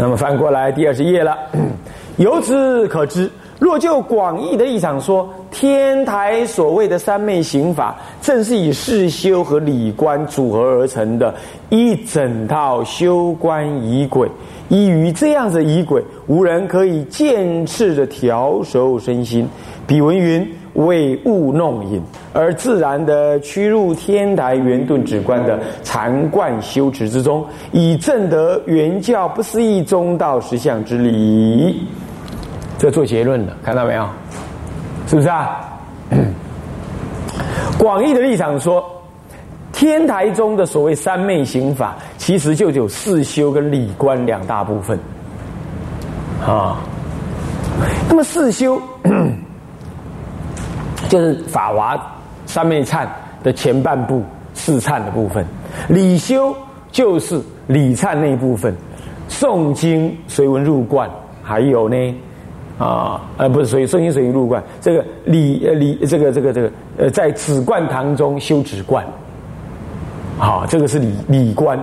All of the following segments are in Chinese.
那么翻过来第二十页了，由此可知，若就广义的立场说，天台所谓的三昧行法，正是以事修和理观组合而成的一整套修观仪轨。依于这样子仪轨，无人可以见次的调熟身心。比文云。为物弄引，而自然的趋入天台圆顿止观的禅观修持之中，以证得原教不思议中道实相之理。这做结论了，看到没有？是不是啊？广义的立场说，天台中的所谓三昧行法，其实就有四修跟理观两大部分。啊，那么四修。就是法华三昧忏的前半部四忏的部分，理修就是理忏那一部分，诵经随文入观，还有呢啊呃不是所以诵经随文入观，这个理呃理这个这个这个呃在止观堂中修止观，好这个是理理观，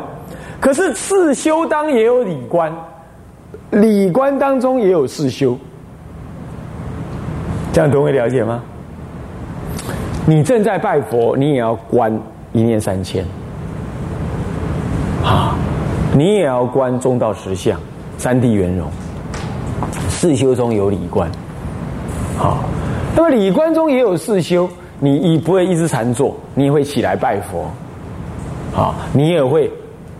可是四修当也有理观，理观当中也有四修，这样懂会了解吗？你正在拜佛，你也要观一念三千，啊，你也要观中道实相、三谛圆融。四修中有理观，好，那么理观中也有四修，你你不会一直禅坐，你也会起来拜佛，啊，你也会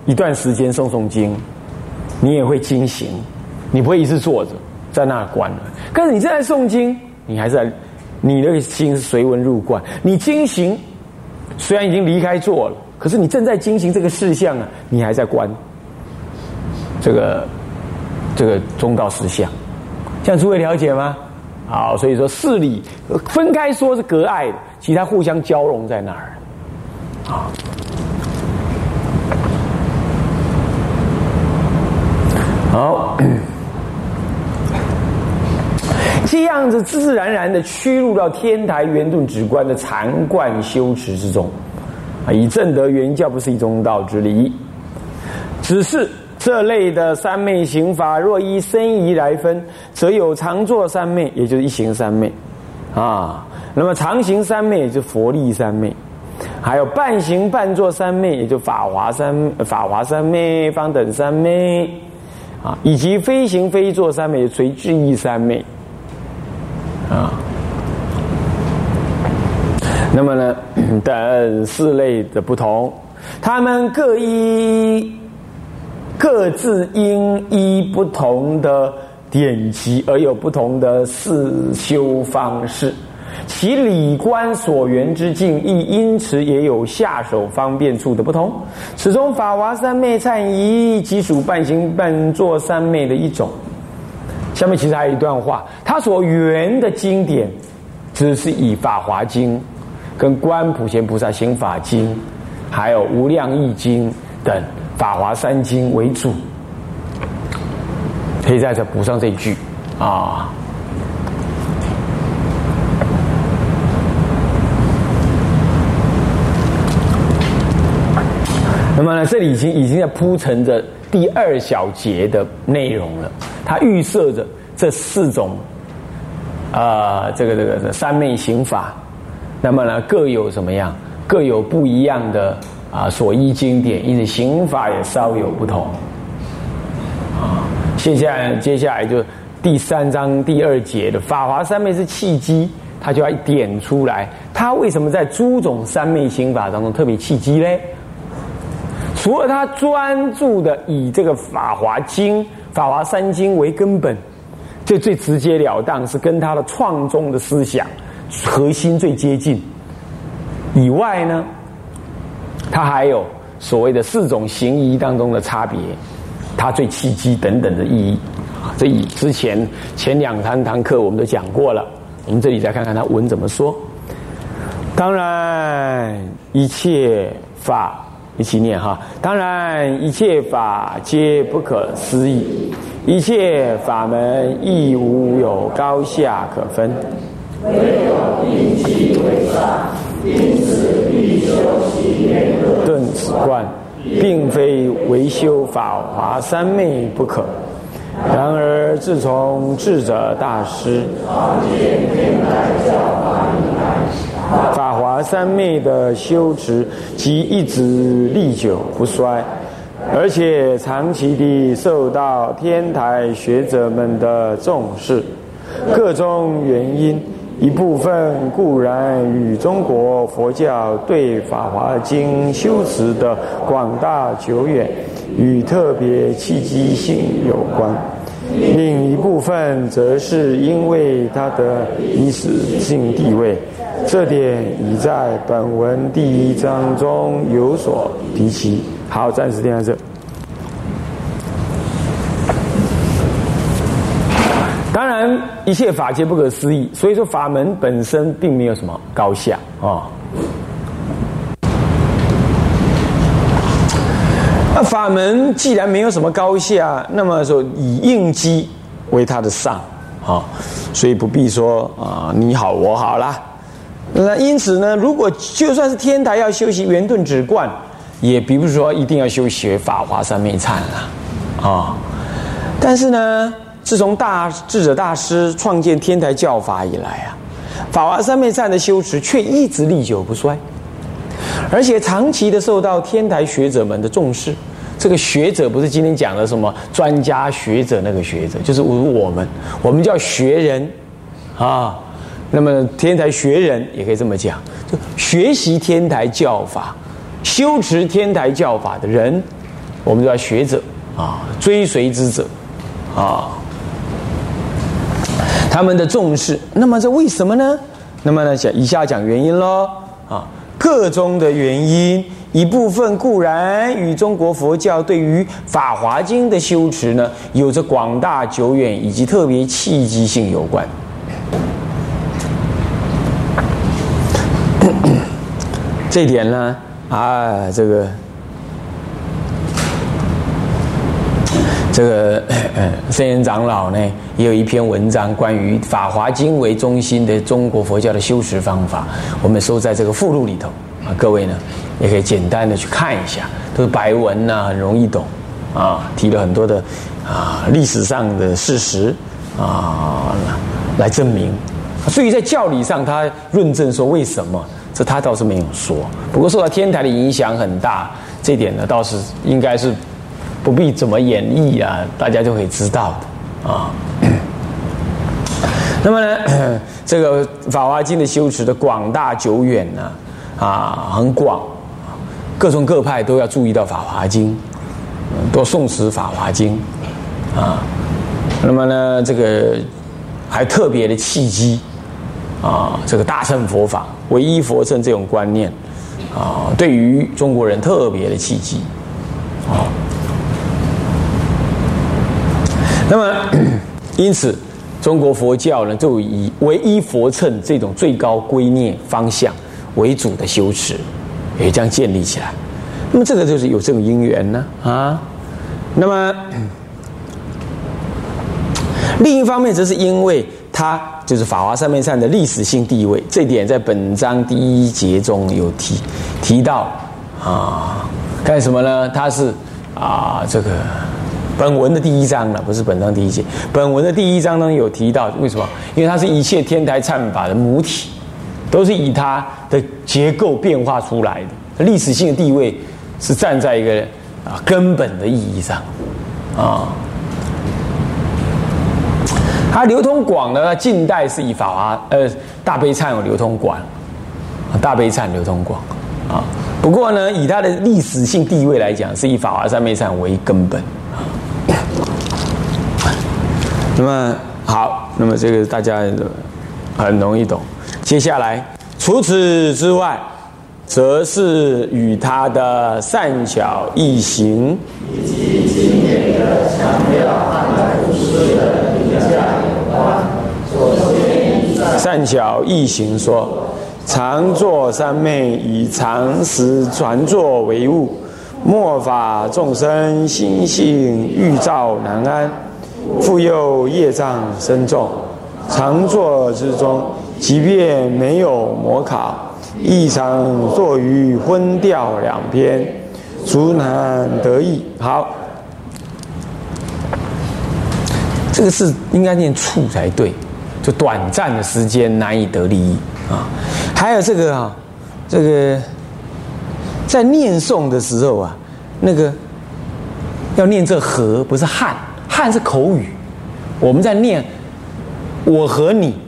一段时间诵诵经，你也会经行，你不会一直坐着在那观了。可是你正在诵经，你还是在。你那个心是随文入观，你精行虽然已经离开座了，可是你正在精行这个事项啊，你还在观这个这个中道实相，这样诸位了解吗？好，所以说事理分开说是隔爱的，其他互相交融在那儿啊。好。这样子自自然然的趋入到天台圆顿止观的禅观修持之中，啊，以正得原教不是一中道之理。只是这类的三昧行法，若依身仪来分，则有常坐三昧，也就是一行三昧，啊，那么常行三昧，也就佛力三昧；还有半行半坐三昧，也就法华三法华三昧、方等三昧，啊，以及非行非坐三昧，随智意三昧。啊，那么呢，等四类的不同，他们各依各自因依不同的典籍而有不同的四修方式，其理观所缘之境亦因此也有下手方便处的不同。此中法华三昧忏仪即属半行半坐三昧的一种。下面其实还有一段话，他所缘的经典，只是以《法华经》、跟《观普贤菩萨行法经》、还有《无量易经》等《法华三经》为主，可以在这补上这一句啊。那么呢，这里已经已经在铺陈着第二小节的内容了。它预设着这四种啊，这个这个三昧行法，那么呢各有什么样？各有不一样的啊所依经典，因此行法也稍有不同。啊，接下来接下来就第三章第二节的法华三昧是契机，他就要点出来，他为什么在诸种三昧行法当中特别契机嘞？除了他专注的以这个法华经。法华三经为根本，这最直截了当是跟他的创宗的思想核心最接近。以外呢，他还有所谓的四种行仪当中的差别，他最契机等等的意义。这以之前前两堂堂课我们都讲过了，我们这里再看看他文怎么说。当然，一切法。一起念哈！当然，一切法皆不可思议，一切法门亦无有高下可分。唯有一气为上，因此必修习顿止观，并非唯修法华三昧不可。然而自从智者大师法华三昧的修持，即一直历久不衰，而且长期地受到天台学者们的重视。各种原因，一部分固然与中国佛教对《法华经》修持的广大久远与特别契机性有关；另一部分则是因为它的历史性地位。这点已在本文第一章中有所提及。好，暂时停在这。当然，一切法皆不可思议，所以说法门本身并没有什么高下啊。那法门既然没有什么高下，那么说以应机为它的上啊，所以不必说啊你好我好啦。那因此呢，如果就算是天台要修习圆顿止观，也比如说一定要修学法华三昧忏了啊。但是呢，自从大智者大师创建天台教法以来啊，法华三昧忏的修持却一直历久不衰，而且长期的受到天台学者们的重视。这个学者不是今天讲的什么专家学者那个学者，就是我我们，我们叫学人啊。那么天台学人也可以这么讲，就学习天台教法、修持天台教法的人，我们叫学者啊，追随之者啊，他们的重视。那么这为什么呢？那么呢讲以下讲原因喽啊，各中的原因一部分固然与中国佛教对于《法华经》的修持呢，有着广大久远以及特别契机性有关。这点呢，啊，这个，这个圣严长老呢，也有一篇文章关于《法华经》为中心的中国佛教的修持方法，我们收在这个附录里头啊，各位呢也可以简单的去看一下，都是白文呐，很容易懂啊，提了很多的啊历史上的事实啊来证明，所以在教理上，他论证说为什么。这他倒是没有说，不过受到天台的影响很大，这点呢倒是应该是不必怎么演绎啊，大家就可以知道的啊。那么呢，这个《法华经》的修持的广大久远呢，啊，很广，各宗各派都要注意到《法华经》，多诵持《法华经》啊。那么呢，这个还特别的契机。啊，这个大乘佛法、唯一佛乘这种观念，啊，对于中国人特别的契机，啊，那么 因此，中国佛教呢，就以唯一佛乘这种最高归念方向为主的修持，也将建立起来。那么这个就是有这种因缘呢，啊，那么另一方面，则是因为。它就是法华三昧忏的历史性地位，这点在本章第一节中有提提到啊，干什么呢？它是啊，这个本文的第一章了，不是本章第一节。本文的第一章中有提到，为什么？因为它是一切天台忏法的母体，都是以它的结构变化出来的，历史性的地位是站在一个啊根本的意义上啊。它流通广呢？近代是以法华呃大悲忏有流通广，大悲忏流通广啊。不过呢，以它的历史性地位来讲，是以法华三昧忏为根本。那么好，那么这个大家很容易懂。接下来，除此之外，则是与他的善巧易行以及经典的强调和故事的。善巧易行说，常作三昧，以常识传作为物，末法众生心性欲造难安，复又业障深重，常坐之中，即便没有模考，亦常坐于昏掉两边，足难得意。好。这个是应该念处才对，就短暂的时间难以得利益啊。还有这个啊，这个在念诵的时候啊，那个要念这和不是汉，汉是口语，我们在念我和你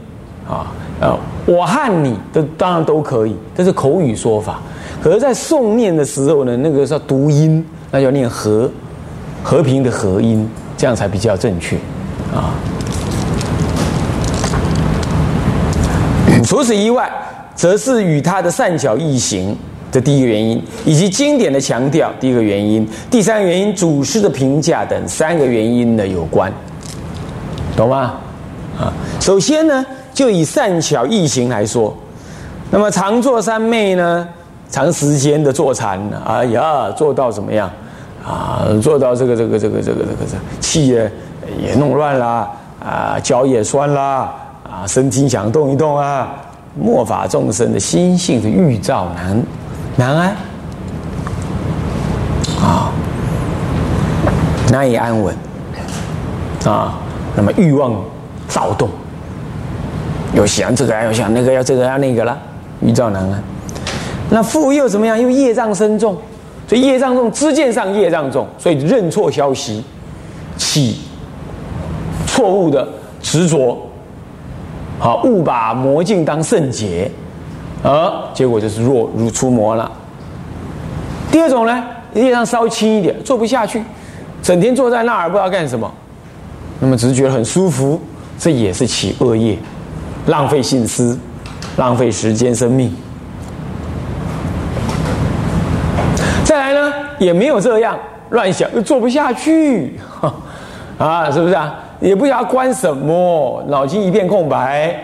啊，呃，我和你都当然都可以，这是口语说法。可是，在诵念的时候呢，那个是读音，那要念和和平的和音，这样才比较正确。啊，除此以外，则是与他的善巧易行的第一个原因，以及经典的强调第一个原因，第三个原因，祖师的评价等三个原因呢有关，懂吗？啊，首先呢，就以善巧易行来说，那么常坐三昧呢，长时间的坐禅，哎呀，做到怎么样？啊，做到这个这个这个这个这个这气也。也弄乱啦，啊，脚也酸啦，啊，身心想动一动啊，末法众生的心性是欲躁难难安，啊，难以安稳，啊，那么欲望躁动，又想这个，又想那个，要这个要那个了，欲躁难安。那富又怎么样？又业障深重，所以业障重，知见上业障重，所以认错消息起。错误的执着，好误把魔镜当圣洁，而结果就是弱如出魔了。第二种呢，业障稍轻一点，做不下去，整天坐在那儿不知道干什么，那么只是觉得很舒服，这也是起恶业，浪费心思，浪费时间生命。再来呢，也没有这样乱想，又做不下去，啊，是不是啊？也不知道关什么，脑筋一片空白。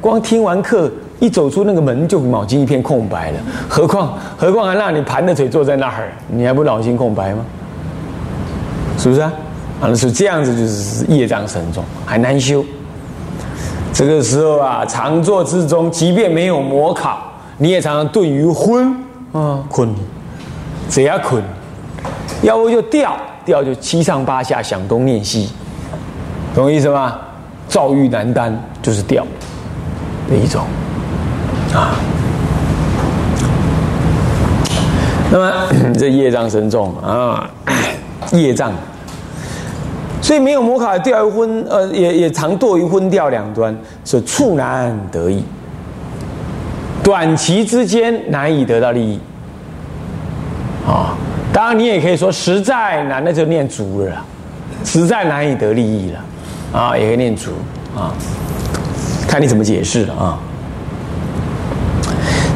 光听完课，一走出那个门就脑筋一片空白了。何况何况还让你盘着腿坐在那儿，你还不脑筋空白吗？是不是啊？啊，是这样子，就是业障深重，还难修。这个时候啊，常坐之中，即便没有模考，你也常常顿于昏啊，困，只要困，要不就掉掉就七上八下，想东念西。懂意思吗？躁郁难担就是掉的一种啊。那么 这业障深重啊，业障，所以没有摩卡掉于昏，呃，也也常堕于昏掉两端，是处难得意，短期之间难以得到利益啊。当然，你也可以说实在难，那就念足了，实在难以得利益了。啊，也可以念足啊，看你怎么解释了啊。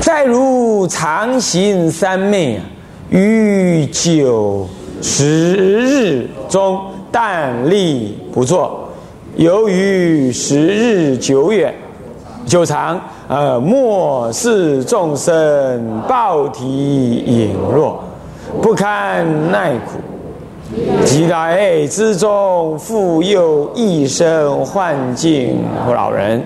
再如常行三昧啊，于九十日中但力不作，由于十日久远久长，呃，末世众生暴体隐弱，不堪耐苦。几代之中，复又一生幻境老人，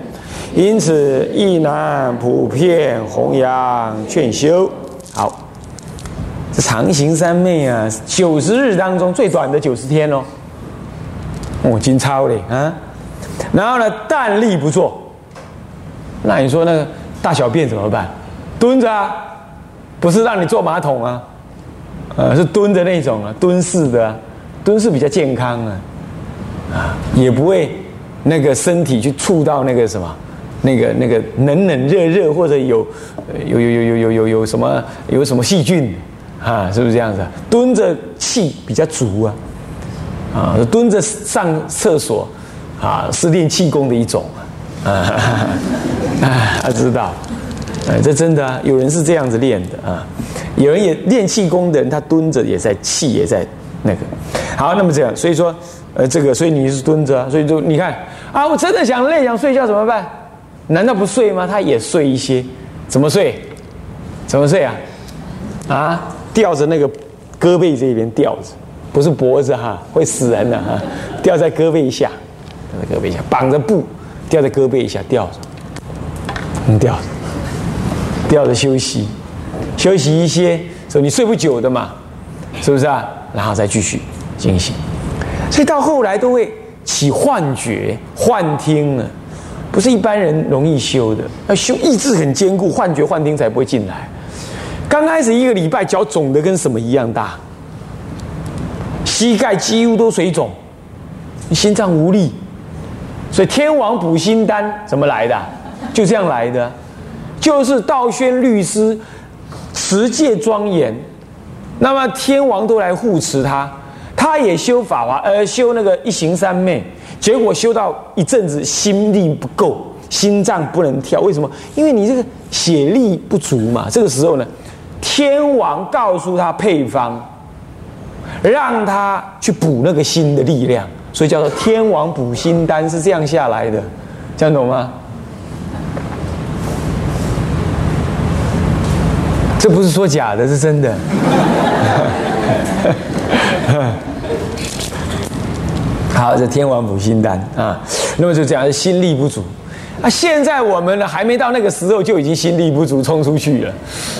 因此亦难普遍弘扬劝修。好，这长行三昧啊，九十日当中最短的九十天哦，哦，金超嘞啊！然后呢，但立不坐，那你说那个大小便怎么办？蹲着啊，不是让你坐马桶啊。呃，是蹲的那种啊，蹲式的，蹲式比较健康啊，啊，也不会那个身体去触到那个什么，那个那个冷冷热热或者有有有有有有有有什么有什么细菌啊，是不是这样子？蹲着气比较足啊，啊，蹲着上厕所啊，是练气功的一种啊，啊，他 知道，哎，这真的有人是这样子练的啊。有人也练气功的人，他蹲着也在气也在那个。好，那么这样，所以说，呃，这个，所以你是蹲着，所以就你看啊，我真的想累想睡觉怎么办？难道不睡吗？他也睡一些，怎么睡？怎么睡啊？啊，吊着那个胳膊这边吊着，不是脖子哈，会死人的哈，吊在胳膊下，吊在胳膊下，绑着布，吊在胳膊下吊着，嗯，吊着，吊着休息。休息一些，说你睡不久的嘛，是不是啊？然后再继续进行，所以到后来都会起幻觉、幻听呢，不是一般人容易修的，要修意志很坚固，幻觉、幻听才不会进来。刚开始一个礼拜，脚肿的跟什么一样大，膝盖几乎都水肿，心脏无力，所以天王补心丹怎么来的？就这样来的，就是道宣律师持戒庄严，那么天王都来护持他，他也修法华，呃，修那个一行三昧，结果修到一阵子心力不够，心脏不能跳，为什么？因为你这个血力不足嘛。这个时候呢？天王告诉他配方，让他去补那个心的力量，所以叫做天王补心丹是这样下来的，这样懂吗？这不是说假的，是真的。好，这天王补心丹啊，那么就讲心力不足。啊，现在我们呢还没到那个时候，就已经心力不足冲出去了，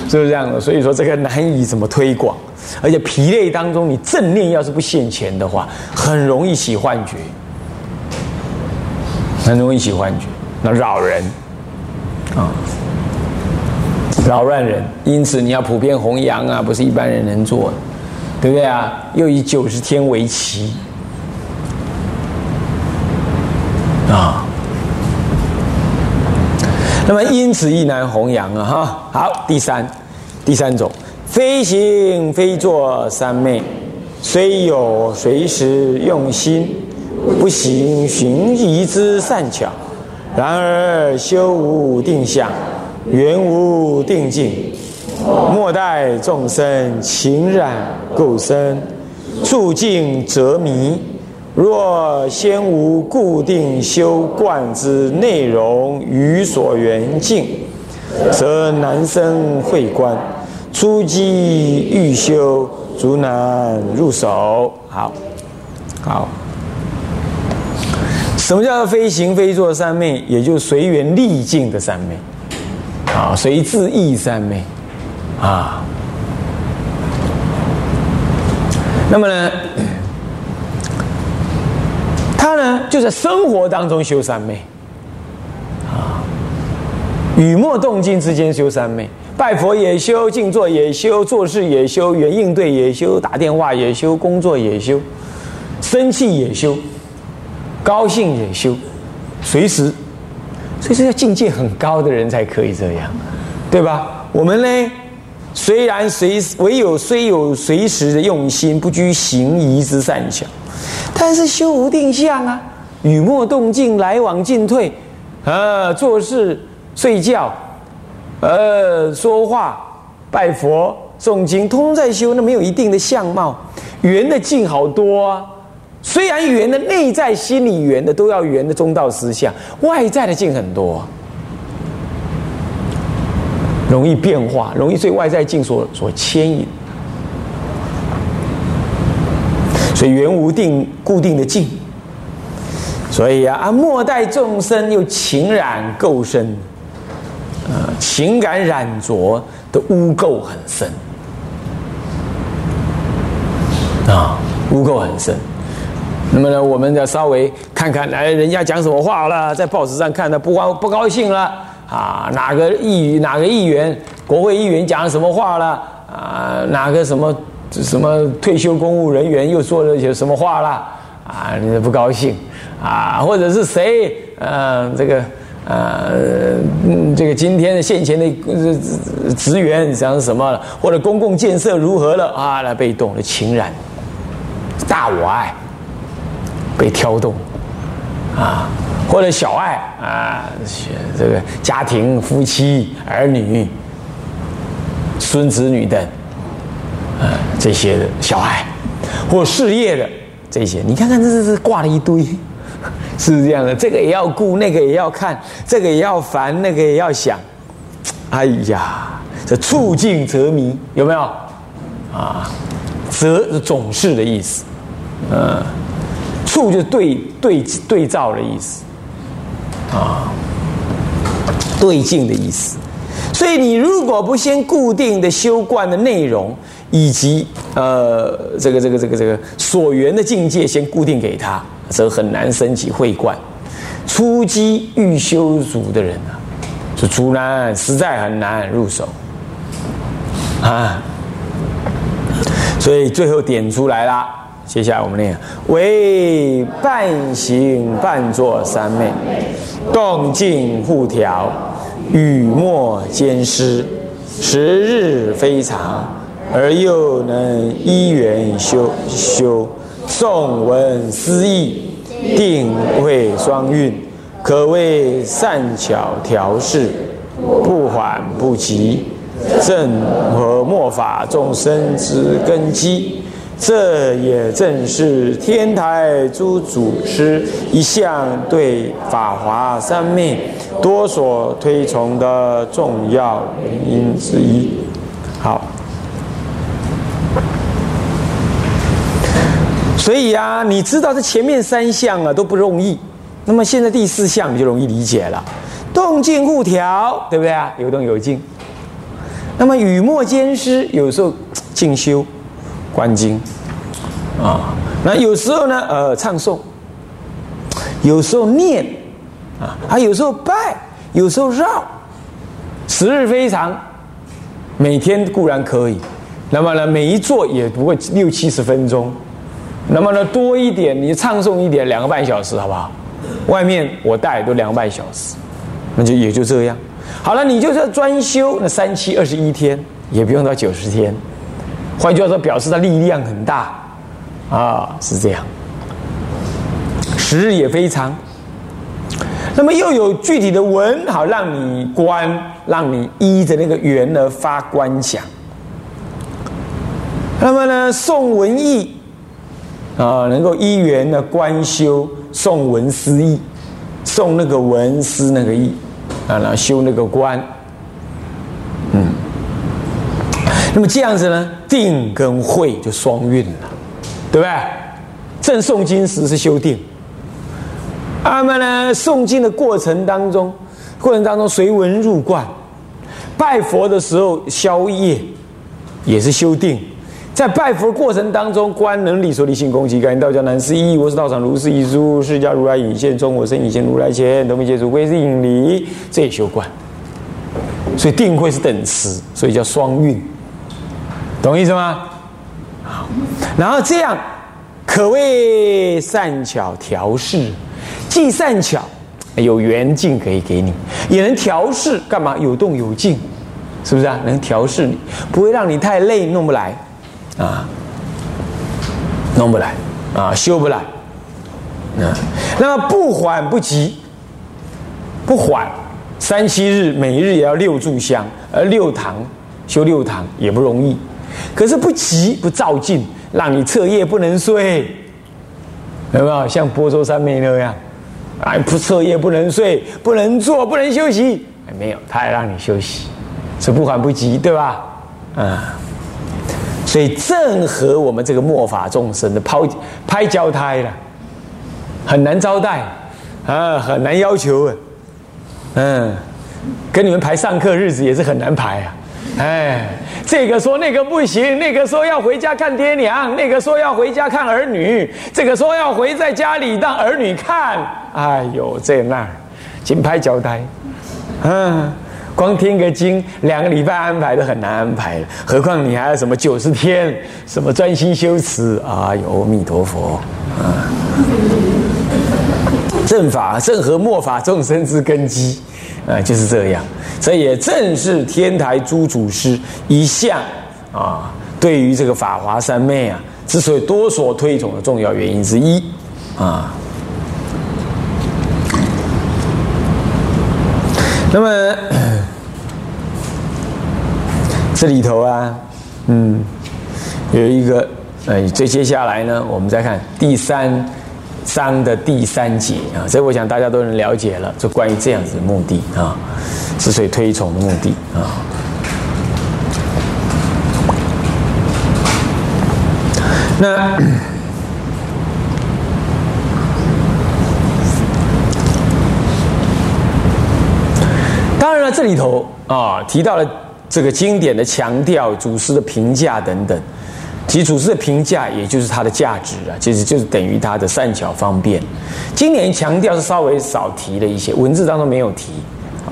是不是这样的？所以说这个难以怎么推广，而且疲累当中，你正念要是不现前的话，很容易起幻觉，很容易起幻觉，那扰人啊，扰乱人。因此你要普遍弘扬啊，不是一般人能做的，对不对啊？又以九十天为期啊。那么因此亦难弘扬啊！哈，好，第三，第三种，非行非作三昧，虽有随时用心，不行寻疑之善巧，然而修无定向，缘无定境，莫待众生情染垢深，触境则迷。若先无固定修观之内容与所缘境，则难生会观。初机欲修，足难入手。好，好。什么叫做非行非坐三昧？也就是随缘立境的三昧。啊，随自意三昧。啊。那么呢？他呢，就在生活当中修三昧，啊，雨墨动静之间修三昧，拜佛也修，静坐也修，做事也修，原应对也修，打电话也修，工作也修，生气也修，高兴也修，随时，所以这要境界很高的人才可以这样，对吧？我们呢，虽然随唯有虽有随时的用心，不拘行仪之善巧。但是修无定向啊，雨墨动静，来往进退，呃，做事、睡觉，呃，说话、拜佛、诵经，通通在修，那没有一定的相貌。圆的境好多啊，虽然圆的内在心里圆的都要圆的中道思想，外在的境很多，容易变化，容易被外在境所所牵引。所以圆无定固定的境，所以啊啊末代众生又情染垢深，啊情感染浊的污垢很深，啊污垢很深。那么呢，我们要稍微看看，来人家讲什么话了，在报纸上看的不高不高兴了啊，哪个议哪个议员国会议员讲什么话了啊，哪个什么。什么退休公务人员又说了些什么话了啊？你不高兴啊？或者是谁？呃，这个呃，这个今天的现前的职员讲什么了？或者公共建设如何了啊？来被动的情染，大我爱被挑动啊，或者小爱啊，这个家庭、夫妻、儿女、孙子女等。啊，这些的小爱，或事业的这些，你看看，这这这挂了一堆，是这样的，这个也要顾，那个也要看，这个也要烦，那个也要想。哎呀，这触境则迷，有没有？啊，则是总是的意思，嗯，处就是对对对照的意思，啊，对镜的意思。所以你如果不先固定的修观的内容。以及呃，这个这个这个这个所缘的境界，先固定给他，则很难升起慧观。初机欲修足的人啊，是阻难，实在很难入手啊。所以最后点出来了，接下来我们念：为半行半坐三昧，动静互调，语默兼施，时日非常，而又能依缘修修。诵文思义，定慧双运，可谓善巧调适，不缓不急，正和末法众生之根基。这也正是天台诸祖师一向对法华三昧多所推崇的重要原因之一。好。所以啊，你知道这前面三项啊都不容易，那么现在第四项你就容易理解了，动静互调，对不对啊？有动有静。那么语默兼施，有时候 静修观经啊，那有时候呢，呃，唱诵，有时候念啊，还有时候拜，有时候绕，时日非常，每天固然可以，那么呢，每一坐也不过六七十分钟。那么呢，多一点，你唱诵一点，两个半小时，好不好？外面我带都两个半小时，那就也就这样。好了，你就是专修，那三七二十一天，也不用到九十天。换句话说，表示它力量很大啊，是这样。时日也非常。那么又有具体的文，好让你观，让你依着那个缘而发观想。那么呢，宋文义。啊，能够依缘的观修诵文思义，诵那个文思那个义，啊，然后修那个观，嗯，那么这样子呢，定跟慧就双运了，对不对？正诵经时是修定，那么呢，诵经的过程当中，过程当中随文入观，拜佛的时候消业，也是修定。在拜佛过程当中，观能力所理性攻击，感应道教南师一，我是道场如是一书，释迦如来引现中，我身引现如来前，都没接触归是引离，这也修观。所以定慧是等词，所以叫双运，懂意思吗？好，然后这样可谓善巧调适，既善巧有圆镜可以给你，也能调适，干嘛？有动有静，是不是啊？能调适你，不会让你太累，弄不来。啊，弄不来，啊，修不来，啊，那么不缓不急，不缓，三七日每日也要六炷香，而六堂修六堂也不容易，可是不急不照进，让你彻夜不能睡，有没有？像波州三妹那样，啊，不彻夜不能睡，不能坐，不能休息，没有，他还让你休息，是不缓不急，对吧？啊。所以正合我们这个末法众生的抛拍交胎了，很难招待啊，很难要求啊，嗯，跟你们排上课日子也是很难排啊，哎，这个说那个不行，那个说要回家看爹娘，那个说要回家看儿女，这个说要回在家里让儿女看，哎呦这那儿，紧拍交胎，嗯。光听个经，两个礼拜安排都很难安排，何况你还有什么九十天，什么专心修持？啊，有阿弥陀佛啊！正法正合末法众生之根基，啊，就是这样。这也正是天台诸祖师一向啊，对于这个法华三昧啊，之所以多所推崇的重要原因之一啊。那么。这里头啊，嗯，有一个，呃，这接下来呢，我们再看第三章的第三节啊，这我想大家都能了解了，就关于这样子的目的啊，之所以推崇的目的啊。那当然了，这里头啊提到了。这个经典的强调、祖师的评价等等，基础是评价，也就是它的价值啊，其实就是等于它的善巧方便。今年强调是稍微少提了一些，文字当中没有提，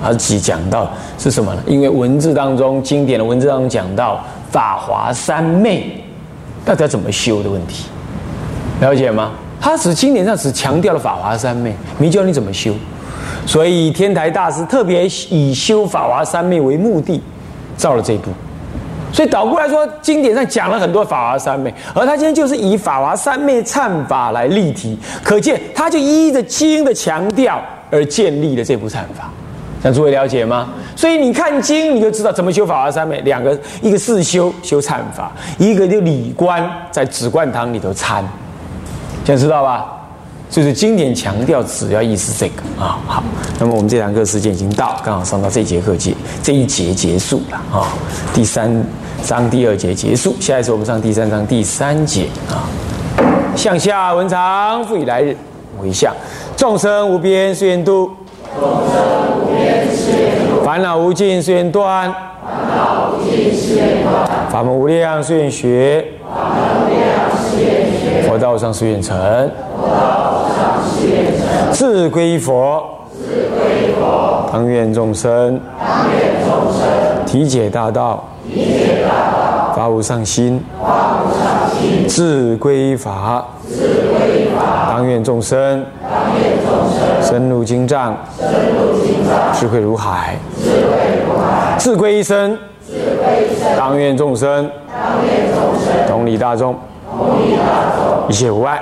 而只讲到是什么呢？因为文字当中经典的文字当中讲到法华三昧，大家怎么修的问题，了解吗？他只经典上只强调了法华三昧，没教你怎么修。所以天台大师特别以修法华三昧为目的，造了这部。所以倒过来说，经典上讲了很多法华三昧，而他今天就是以法华三昧忏法来例题，可见他就依着经的强调而建立了这部忏法。让诸位了解吗？所以你看经，你就知道怎么修法华三昧。两个，一个是修修忏法，一个就理观在止观堂里头参，想知道吧？就是经典强调，只要意思这个啊。好，那么我们这堂课时间已经到，刚好上到这节课节这一节结束了啊。第三章第二节结束，下一次我们上第三章第三节啊。向下文长，复以来日为相，众生无边誓愿度，众生无边誓愿度，烦恼无尽誓愿断，烦恼无尽誓愿断，法门无量誓愿学，法门无量誓愿学，佛道上誓愿成，佛道。智归佛，智归佛，当愿众生，当愿众生，体解大道，体解大道，发无上心，发无上心，智归法，智归法，当愿众生，当愿众生，深入经藏，深入经藏，智慧如海，智慧如海，智归一生，智归一生，当愿众生，当愿众生，同理大众，同理大众，一切无碍。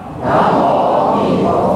南无阿弥陀佛。